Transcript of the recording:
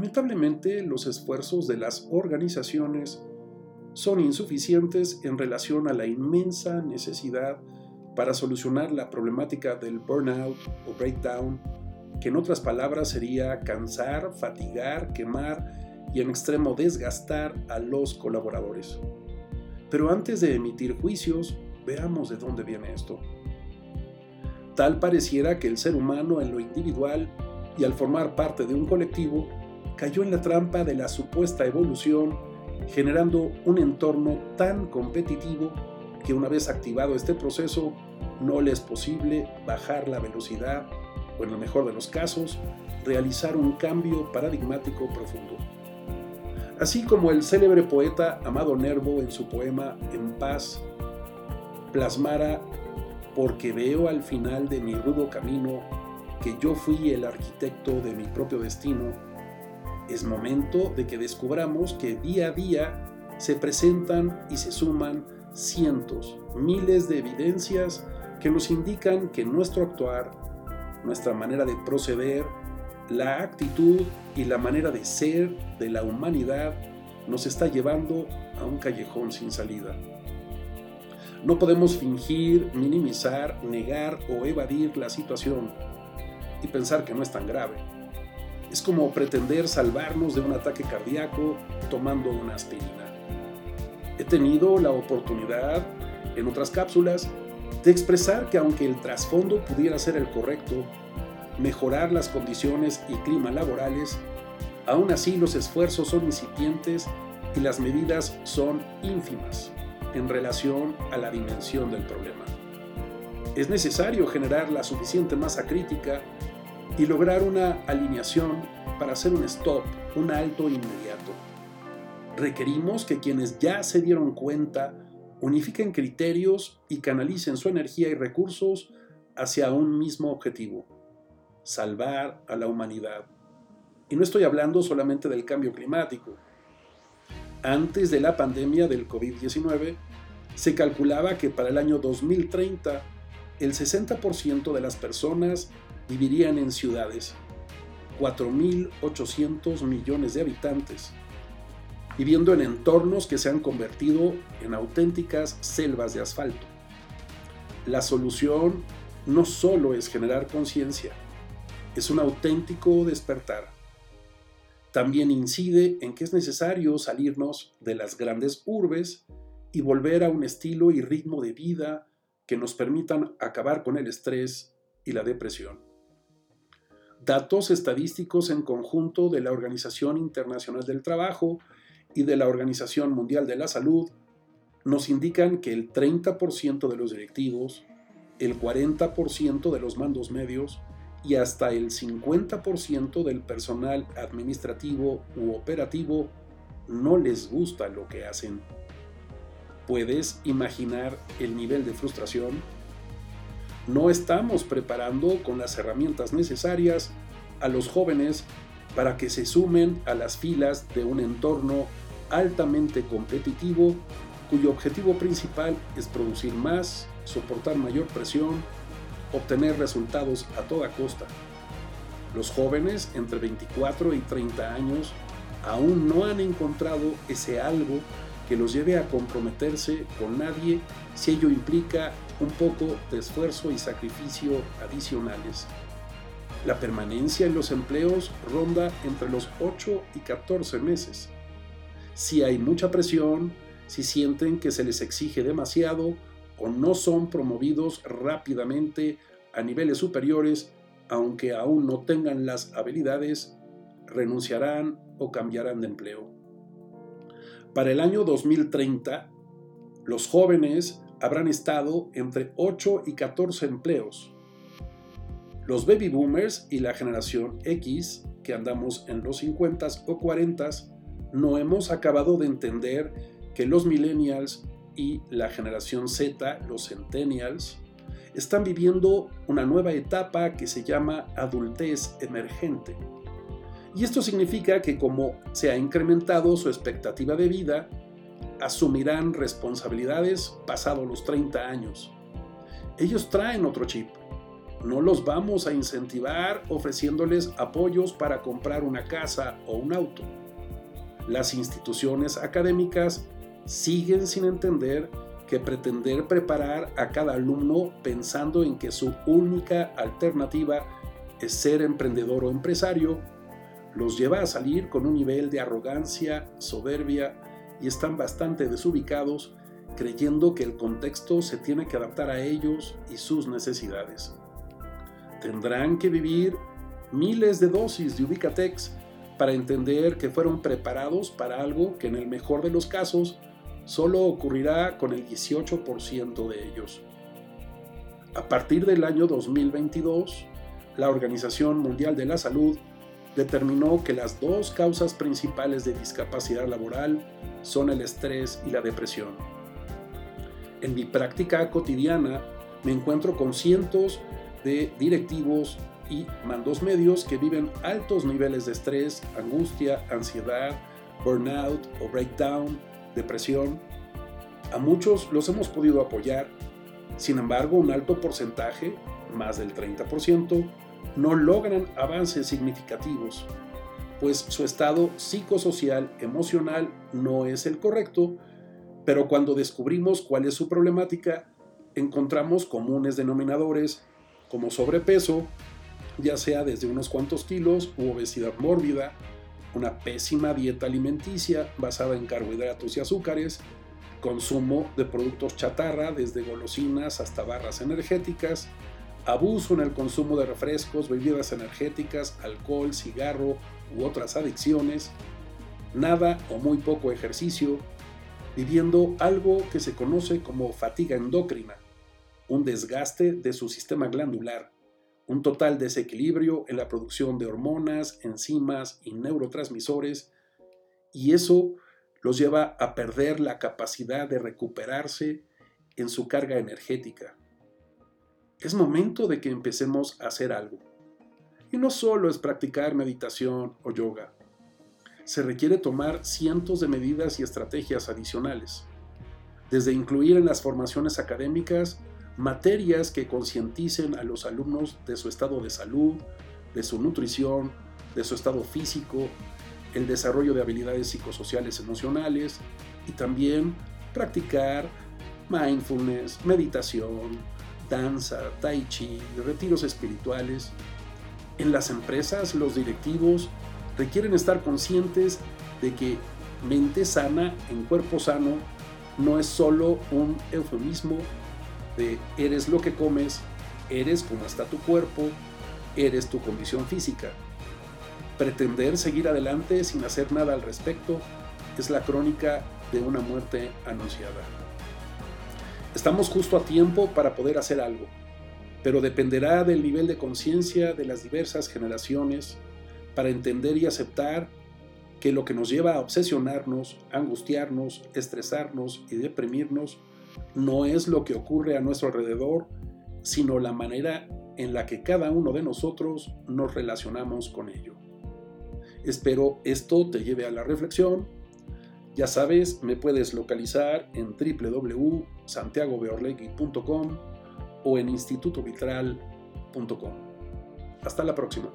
Lamentablemente, los esfuerzos de las organizaciones son insuficientes en relación a la inmensa necesidad para solucionar la problemática del burnout o breakdown, que en otras palabras sería cansar, fatigar, quemar y en extremo desgastar a los colaboradores. Pero antes de emitir juicios, veamos de dónde viene esto. Tal pareciera que el ser humano en lo individual y al formar parte de un colectivo cayó en la trampa de la supuesta evolución, generando un entorno tan competitivo que una vez activado este proceso no le es posible bajar la velocidad o en el mejor de los casos realizar un cambio paradigmático profundo. Así como el célebre poeta Amado Nervo en su poema En paz plasmara porque veo al final de mi rudo camino que yo fui el arquitecto de mi propio destino, es momento de que descubramos que día a día se presentan y se suman cientos, miles de evidencias que nos indican que nuestro actuar, nuestra manera de proceder, la actitud y la manera de ser de la humanidad nos está llevando a un callejón sin salida. No podemos fingir, minimizar, negar o evadir la situación y pensar que no es tan grave. Es como pretender salvarnos de un ataque cardíaco tomando una aspirina. He tenido la oportunidad, en otras cápsulas, de expresar que aunque el trasfondo pudiera ser el correcto, mejorar las condiciones y clima laborales, aún así los esfuerzos son incipientes y las medidas son ínfimas en relación a la dimensión del problema. Es necesario generar la suficiente masa crítica y lograr una alineación para hacer un stop, un alto inmediato. Requerimos que quienes ya se dieron cuenta unifiquen criterios y canalicen su energía y recursos hacia un mismo objetivo, salvar a la humanidad. Y no estoy hablando solamente del cambio climático. Antes de la pandemia del COVID-19, se calculaba que para el año 2030 el 60% de las personas vivirían en ciudades, 4.800 millones de habitantes, viviendo en entornos que se han convertido en auténticas selvas de asfalto. La solución no solo es generar conciencia, es un auténtico despertar. También incide en que es necesario salirnos de las grandes urbes y volver a un estilo y ritmo de vida que nos permitan acabar con el estrés y la depresión. Datos estadísticos en conjunto de la Organización Internacional del Trabajo y de la Organización Mundial de la Salud nos indican que el 30% de los directivos, el 40% de los mandos medios y hasta el 50% del personal administrativo u operativo no les gusta lo que hacen. ¿Puedes imaginar el nivel de frustración? No estamos preparando con las herramientas necesarias a los jóvenes para que se sumen a las filas de un entorno altamente competitivo cuyo objetivo principal es producir más, soportar mayor presión, obtener resultados a toda costa. Los jóvenes entre 24 y 30 años aún no han encontrado ese algo que los lleve a comprometerse con nadie si ello implica un poco de esfuerzo y sacrificio adicionales. La permanencia en los empleos ronda entre los 8 y 14 meses. Si hay mucha presión, si sienten que se les exige demasiado o no son promovidos rápidamente a niveles superiores, aunque aún no tengan las habilidades, renunciarán o cambiarán de empleo. Para el año 2030, los jóvenes habrán estado entre 8 y 14 empleos. Los baby boomers y la generación X, que andamos en los 50 o 40, no hemos acabado de entender que los millennials y la generación Z, los centennials, están viviendo una nueva etapa que se llama adultez emergente y esto significa que como se ha incrementado su expectativa de vida, asumirán responsabilidades pasados los 30 años. Ellos traen otro chip. no los vamos a incentivar ofreciéndoles apoyos para comprar una casa o un auto. Las instituciones académicas siguen sin entender que pretender preparar a cada alumno pensando en que su única alternativa es ser emprendedor o empresario, los lleva a salir con un nivel de arrogancia, soberbia y están bastante desubicados creyendo que el contexto se tiene que adaptar a ellos y sus necesidades. Tendrán que vivir miles de dosis de Ubicatex para entender que fueron preparados para algo que en el mejor de los casos solo ocurrirá con el 18% de ellos. A partir del año 2022, la Organización Mundial de la Salud determinó que las dos causas principales de discapacidad laboral son el estrés y la depresión. En mi práctica cotidiana me encuentro con cientos de directivos y mandos medios que viven altos niveles de estrés, angustia, ansiedad, burnout o breakdown, depresión. A muchos los hemos podido apoyar, sin embargo un alto porcentaje, más del 30%, no logran avances significativos, pues su estado psicosocial emocional no es el correcto, pero cuando descubrimos cuál es su problemática, encontramos comunes denominadores como sobrepeso, ya sea desde unos cuantos kilos u obesidad mórbida, una pésima dieta alimenticia basada en carbohidratos y azúcares, consumo de productos chatarra desde golosinas hasta barras energéticas, abuso en el consumo de refrescos, bebidas energéticas, alcohol, cigarro u otras adicciones, nada o muy poco ejercicio, viviendo algo que se conoce como fatiga endocrina, un desgaste de su sistema glandular, un total desequilibrio en la producción de hormonas, enzimas y neurotransmisores, y eso los lleva a perder la capacidad de recuperarse en su carga energética. Es momento de que empecemos a hacer algo. Y no solo es practicar meditación o yoga. Se requiere tomar cientos de medidas y estrategias adicionales, desde incluir en las formaciones académicas materias que concienticen a los alumnos de su estado de salud, de su nutrición, de su estado físico, el desarrollo de habilidades psicosociales emocionales y también practicar mindfulness, meditación, danza, tai chi, retiros espirituales. En las empresas, los directivos requieren estar conscientes de que mente sana en cuerpo sano no es solo un eufemismo de eres lo que comes, eres como está tu cuerpo, eres tu condición física. Pretender seguir adelante sin hacer nada al respecto es la crónica de una muerte anunciada. Estamos justo a tiempo para poder hacer algo, pero dependerá del nivel de conciencia de las diversas generaciones para entender y aceptar que lo que nos lleva a obsesionarnos, angustiarnos, estresarnos y deprimirnos no es lo que ocurre a nuestro alrededor, sino la manera en la que cada uno de nosotros nos relacionamos con ello. Espero esto te lleve a la reflexión. Ya sabes, me puedes localizar en www.santiagobeorlegui.com o en institutovitral.com. Hasta la próxima.